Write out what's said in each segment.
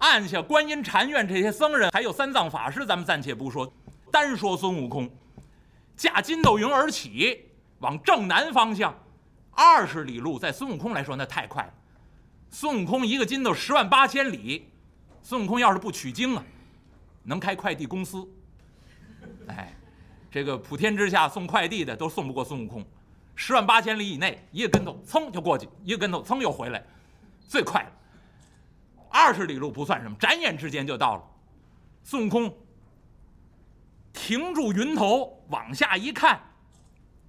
按下观音禅院这些僧人，还有三藏法师，咱们暂且不说，单说孙悟空，驾筋斗云而起，往正南方向，二十里路，在孙悟空来说那太快了。孙悟空一个筋斗十万八千里，孙悟空要是不取经啊，能开快递公司。哎，这个普天之下送快递的都送不过孙悟空，十万八千里以内，一个跟头噌就过去，一个跟头噌又回来，最快了。二十里路不算什么，转眼之间就到了。孙悟空停住云头，往下一看，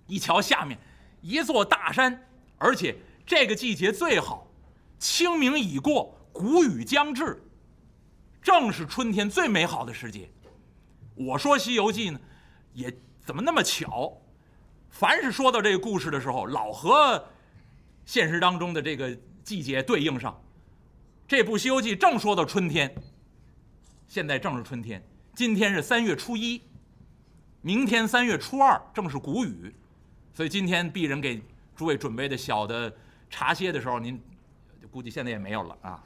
一瞧下面一座大山，而且这个季节最好，清明已过，谷雨将至，正是春天最美好的时节。我说《西游记》呢，也怎么那么巧？凡是说到这个故事的时候，老和现实当中的这个季节对应上。这部《西游记》正说到春天，现在正是春天。今天是三月初一，明天三月初二正是谷雨，所以今天鄙人给诸位准备的小的茶歇的时候，您估计现在也没有了啊。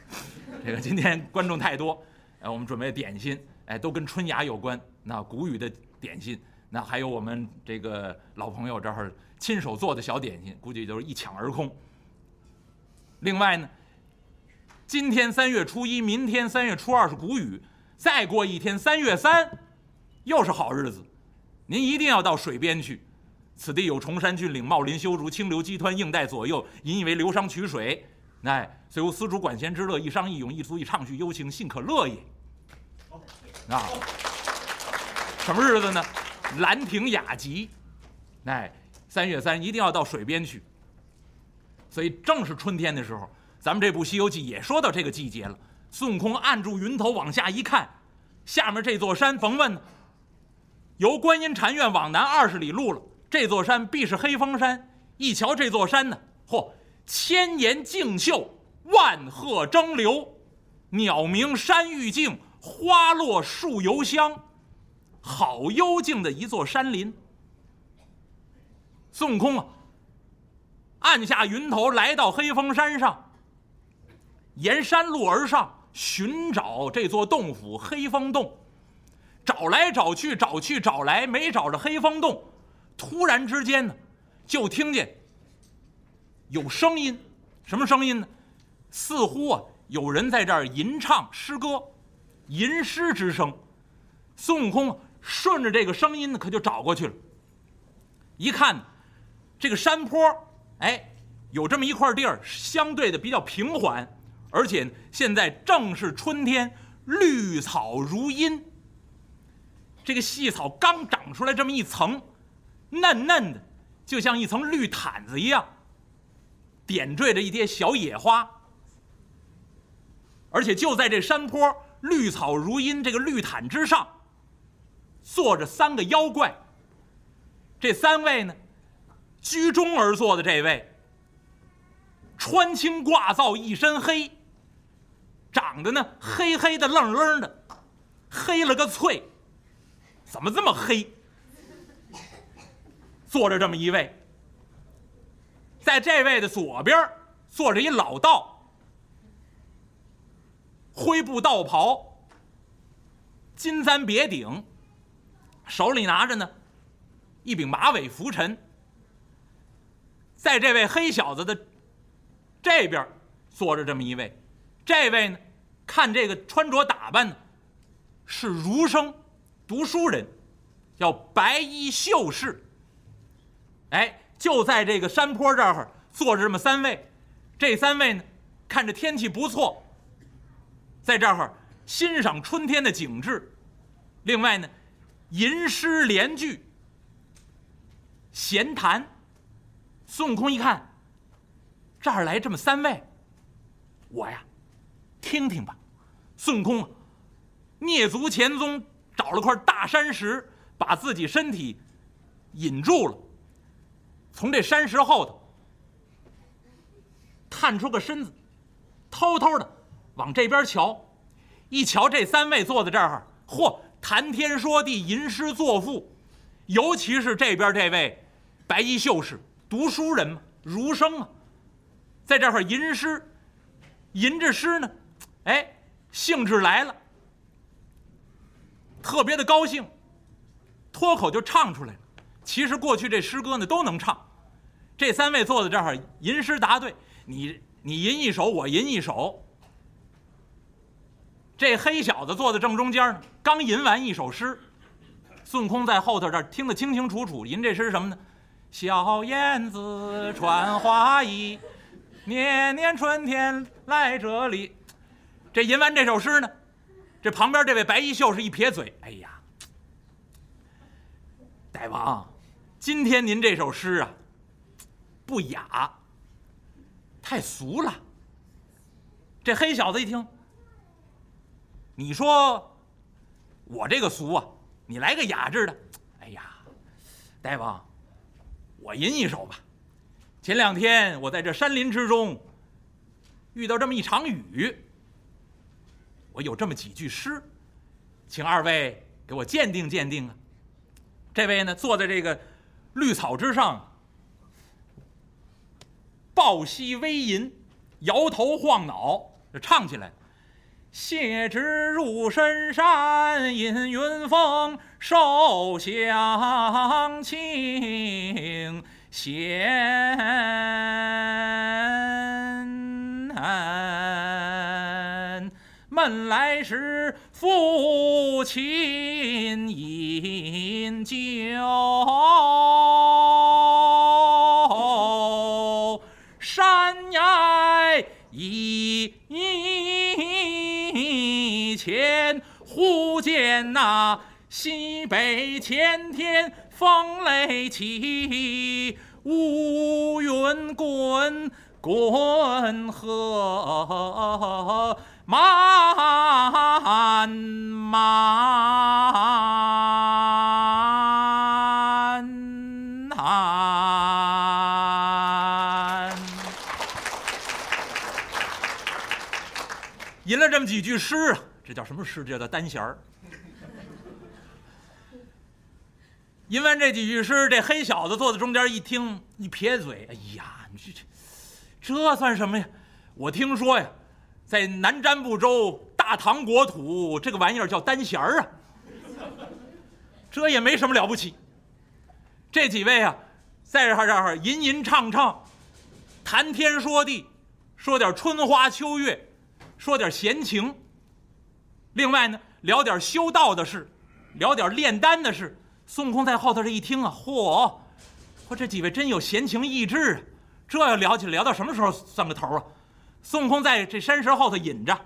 这个今天观众太多，呃，我们准备点心，哎，都跟春芽有关。那谷雨的点心，那还有我们这个老朋友这儿亲手做的小点心，估计就是一抢而空。另外呢。今天三月初一，明天三月初二是谷雨，再过一天三月三，又是好日子。您一定要到水边去，此地有崇山峻岭，茂林修竹，清流激湍，映带左右，引以为流觞曲水。哎，虽无丝竹管弦之乐，一觞一咏，一足以畅叙幽情，信可乐也。啊，什么日子呢？兰亭雅集。哎，三月三一定要到水边去。所以正是春天的时候。咱们这部《西游记》也说到这个季节了。孙悟空按住云头往下一看，下面这座山，甭问，由观音禅院往南二十里路了。这座山必是黑风山。一瞧这座山呢，嚯，千岩竞秀，万壑争流，鸟鸣山欲静，花落树犹香，好幽静的一座山林。孙悟空啊，按下云头，来到黑风山上。沿山路而上，寻找这座洞府黑风洞，找来找去，找去找来，没找着黑风洞。突然之间呢，就听见有声音，什么声音呢？似乎啊，有人在这儿吟唱诗歌，吟诗之声。孙悟空顺着这个声音呢，可就找过去了。一看，这个山坡，哎，有这么一块地儿，相对的比较平缓。而且现在正是春天，绿草如茵。这个细草刚长出来这么一层，嫩嫩的，就像一层绿毯子一样，点缀着一些小野花。而且就在这山坡，绿草如茵这个绿毯之上，坐着三个妖怪。这三位呢，居中而坐的这位，穿青挂皂一身黑。长得呢黑黑的愣愣的，黑了个翠，怎么这么黑？坐着这么一位，在这位的左边坐着一老道，灰布道袍，金簪别顶，手里拿着呢一柄马尾拂尘。在这位黑小子的这边坐着这么一位，这位呢？看这个穿着打扮呢，是儒生，读书人，叫白衣秀士。哎，就在这个山坡这儿坐着这么三位，这三位呢，看着天气不错，在这儿欣赏春天的景致。另外呢，吟诗联句，闲谈。孙悟空一看，这儿来这么三位，我呀。听听吧，孙悟空啊蹑足潜踪，找了块大山石，把自己身体引住了。从这山石后头探出个身子，偷偷的往这边瞧。一瞧这三位坐在这儿，嚯，谈天说地，吟诗作赋。尤其是这边这位白衣秀士，读书人嘛，儒生啊，在这块吟诗，吟着诗呢。哎，兴致来了，特别的高兴，脱口就唱出来了。其实过去这诗歌呢都能唱，这三位坐在这儿吟诗答对，你你吟一首，我吟一首。这黑小子坐在正中间呢，刚吟完一首诗，孙悟空在后头这儿听得清清楚楚。吟这诗什么呢？小燕子穿花衣，年年春天来这里。这吟完这首诗呢，这旁边这位白衣秀士一撇嘴：“哎呀，大王，今天您这首诗啊，不雅，太俗了。”这黑小子一听。你说我这个俗啊，你来个雅致的。哎呀，大王，我吟一首吧。前两天我在这山林之中遇到这么一场雨，我有这么几句诗，请二位给我鉴定鉴定啊。这位呢，坐在这个绿草之上，抱膝微吟，摇头晃脑，就唱起来。谢之入深山，饮云峰，受乡情，闲闷来时，父亲饮酒，山崖一。前忽见那西北前天风雷起，乌云滚滚河漫漫。吟了这么几句诗啊。这叫什么诗？这叫单弦儿。吟完这几句诗，这黑小子坐在中间一听，一撇嘴：“哎呀，你这这这算什么呀？我听说呀，在南瞻部洲大唐国土，这个玩意儿叫单弦儿啊。这也没什么了不起。这几位啊，在这儿这儿吟吟唱唱，谈天说地，说点春花秋月，说点闲情。”另外呢，聊点修道的事，聊点炼丹的事。孙悟空在后头这一听啊，嚯，嚯，这几位真有闲情逸致啊！这要聊起来，聊到什么时候算个头啊？孙悟空在这山石后头隐着，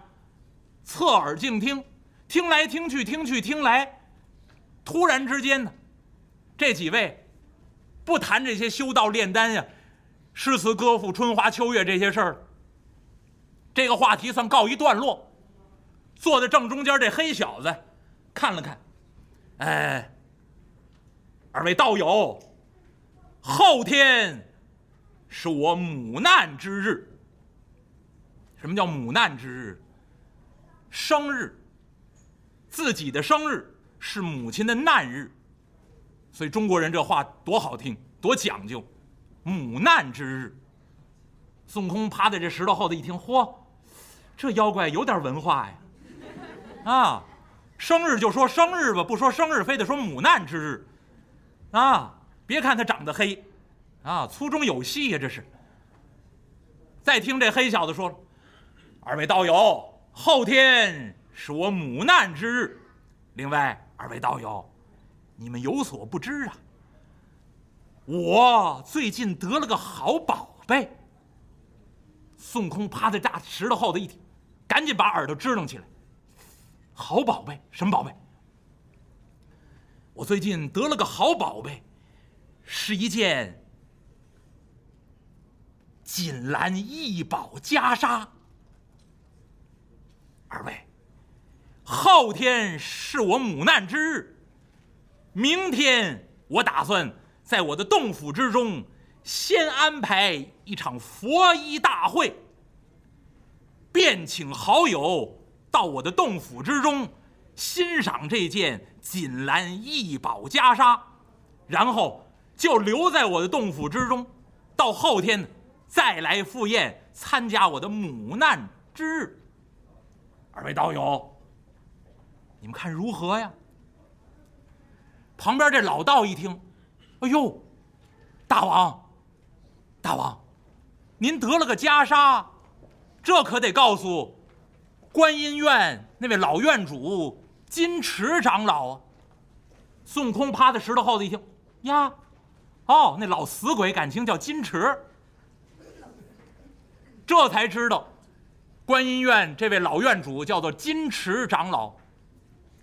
侧耳静听，听来听去，听去听来，突然之间呢，这几位不谈这些修道炼丹呀、诗词歌赋、春花秋月这些事儿，这个话题算告一段落。坐在正中间这黑小子，看了看，哎，二位道友，后天是我母难之日。什么叫母难之日？生日，自己的生日是母亲的难日，所以中国人这话多好听，多讲究，母难之日。孙悟空趴在这石头后头一听，嚯，这妖怪有点文化呀。啊，生日就说生日吧，不说生日非得说母难之日，啊，别看他长得黑，啊，粗中有细呀，这是。再听这黑小子说，二位道友，后天是我母难之日，另外二位道友，你们有所不知啊，我最近得了个好宝贝。孙悟空趴在大石头后头一听，赶紧把耳朵支棱起来。好宝贝，什么宝贝？我最近得了个好宝贝，是一件锦兰异宝袈裟。二位，后天是我母难之日，明天我打算在我的洞府之中先安排一场佛衣大会，便请好友。到我的洞府之中，欣赏这件锦兰异宝袈裟，然后就留在我的洞府之中，到后天再来赴宴参加我的母难之日。二位道友，你们看如何呀？”旁边这老道一听，哎呦，大王，大王，您得了个袈裟，这可得告诉观音院那位老院主金池长老啊。孙悟空趴在石头后头一听，呀，哦，那老死鬼感情叫金池，这才知道，观音院这位老院主叫做金池长老。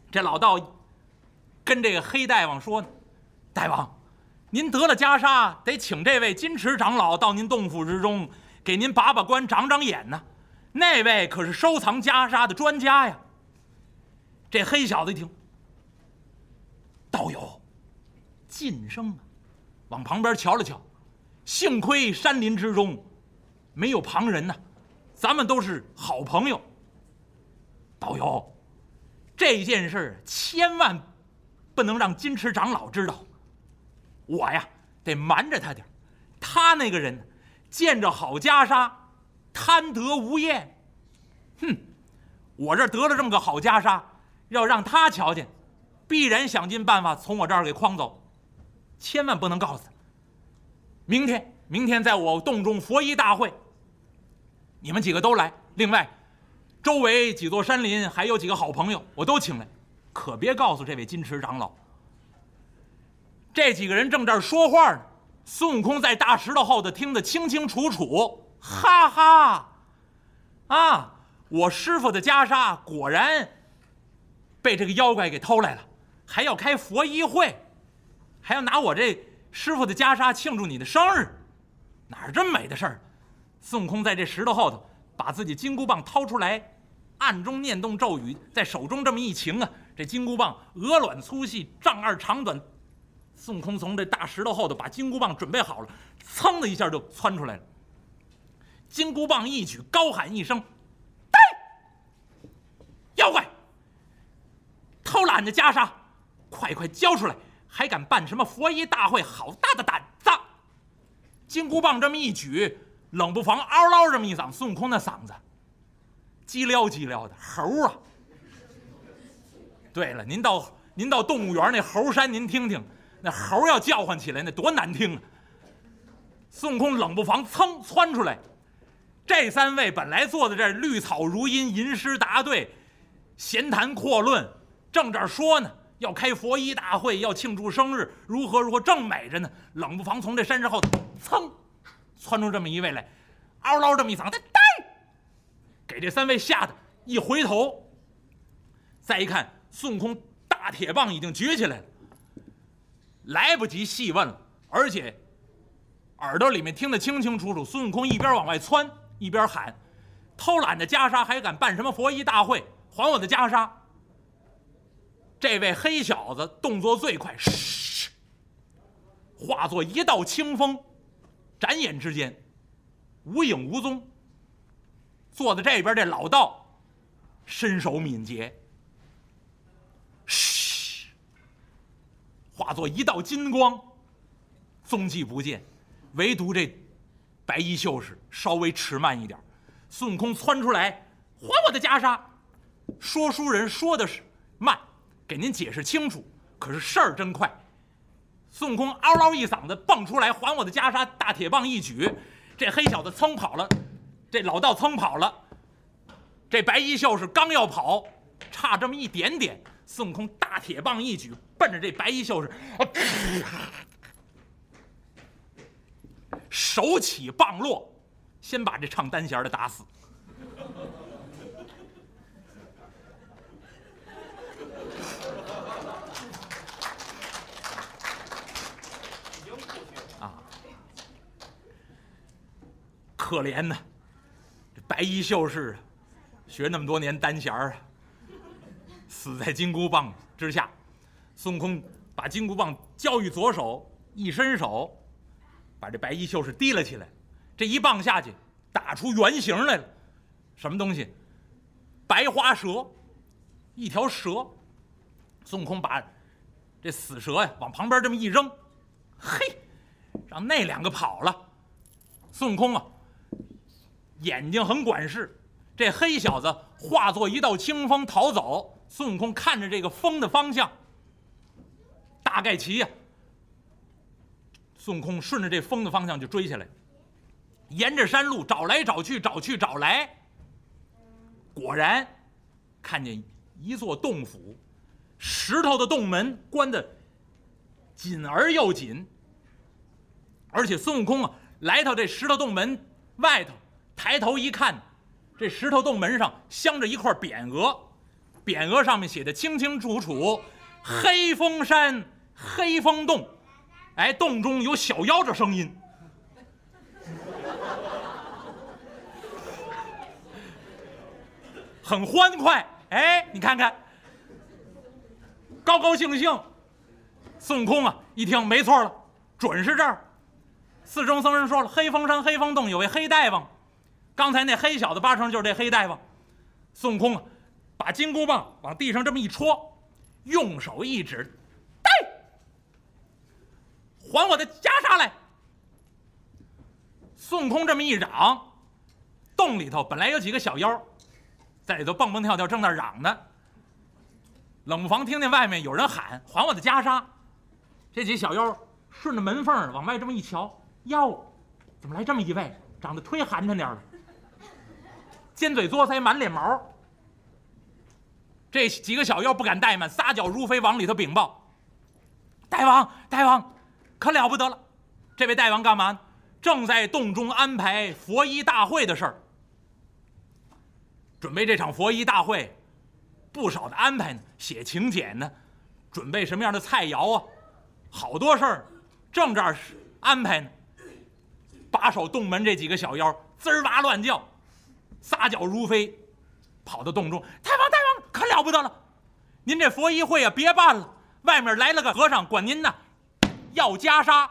这老道。跟这个黑大王说呢，大王，您得了袈裟，得请这位金池长老到您洞府之中，给您把把关、长长眼呢。那位可是收藏袈裟的专家呀。这黑小子一听，道友，晋升啊，往旁边瞧了瞧，幸亏山林之中没有旁人呐，咱们都是好朋友。导游，这件事千万。不能让金池长老知道，我呀得瞒着他点他那个人见着好袈裟，贪得无厌。哼，我这得了这么个好袈裟，要让他瞧见，必然想尽办法从我这儿给诓走。千万不能告诉他。明天，明天在我洞中佛衣大会，你们几个都来。另外，周围几座山林还有几个好朋友，我都请来。可别告诉这位金池长老。这几个人正这儿说话呢，孙悟空在大石头后头听得清清楚楚。哈哈，啊，我师傅的袈裟果然被这个妖怪给偷来了，还要开佛衣会，还要拿我这师傅的袈裟庆祝你的生日，哪儿这么美的事儿？孙悟空在这石头后头把自己金箍棒掏出来，暗中念动咒语，在手中这么一擎啊。这金箍棒鹅卵粗细，丈二长短。孙悟空从这大石头后头把金箍棒准备好了，噌的一下就窜出来了。金箍棒一举，高喊一声：“呆！妖怪，偷了俺的袈裟，快快交出来！还敢办什么佛衣大会？好大的胆子！”金箍棒这么一举，冷不防嗷唠这么一嗓，孙悟空那嗓子，叽撩叽撩的猴啊！对了，您到您到动物园那猴山，您听听，那猴要叫唤起来，那多难听啊！孙悟空冷不防噌窜出来，这三位本来坐在这绿草如茵，吟诗答对，闲谈阔论，正这儿说呢，要开佛衣大会，要庆祝生日，如何如何，正美着呢。冷不防从这山石后头噌窜出这么一位来，嗷唠这么一嗓子，给这三位吓得一回头，再一看。孙悟空大铁棒已经举起来了，来不及细问了，而且耳朵里面听得清清楚楚。孙悟空一边往外窜，一边喊：“偷懒的袈裟还敢办什么佛衣大会？还我的袈裟！”这位黑小子动作最快，嘘，化作一道清风，眨眼之间无影无踪。坐在这边这老道身手敏捷。嘘化作一道金光，踪迹不见，唯独这白衣秀士稍微迟慢一点。孙悟空窜出来，还我的袈裟！说书人说的是慢，给您解释清楚。可是事儿真快，孙悟空嗷嗷一嗓子蹦出来，还我的袈裟！大铁棒一举，这黑小子噌跑了，这老道噌跑了，这白衣秀士刚要跑，差这么一点点。孙悟空大铁棒一举，奔着这白衣秀士，手起棒落，先把这唱单弦的打死。可怜呐，这白衣秀士啊学那么多年单弦儿。死在金箍棒之下，孙悟空把金箍棒交于左手，一伸手，把这白衣秀士提了起来。这一棒下去，打出原形来了，什么东西？白花蛇，一条蛇。孙悟空把这死蛇呀往旁边这么一扔，嘿，让那两个跑了。孙悟空啊，眼睛很管事，这黑小子化作一道清风逃走。孙悟空看着这个风的方向，大概齐呀。孙悟空顺着这风的方向就追下来，沿着山路找来找去，找去找来，果然看见一座洞府，石头的洞门关的紧而又紧。而且孙悟空啊，来到这石头洞门外头，抬头一看，这石头洞门上镶着一块匾额。匾额上面写的清清楚楚：“黑风山黑风洞。”哎，洞中有小妖的声音，很欢快。哎，你看看，高高兴兴。孙悟空啊，一听没错了，准是这儿。寺中僧人说了：“黑风山黑风洞有位黑大王，刚才那黑小子八成就是这黑大夫。”孙悟空。把金箍棒往地上这么一戳，用手一指，带，还我的袈裟来！孙悟空这么一嚷，洞里头本来有几个小妖，在里头蹦蹦跳跳，正那嚷呢。冷不防听见外面有人喊：“还我的袈裟！”这几小妖顺着门缝往外这么一瞧，哟，怎么来这么一位，长得忒寒碜点了，尖嘴嘬腮，满脸毛。这几个小妖不敢怠慢，撒脚如飞往里头禀报：“大王，大王，可了不得了！这位大王干嘛？正在洞中安排佛衣大会的事儿，准备这场佛衣大会，不少的安排呢，写请柬呢，准备什么样的菜肴啊？好多事儿，正这儿安排呢。把守洞门这几个小妖滋儿哇乱叫，撒脚如飞，跑到洞中，太王，太王！”可了不得了，您这佛衣会啊，别办了。外面来了个和尚，管您呢要袈裟。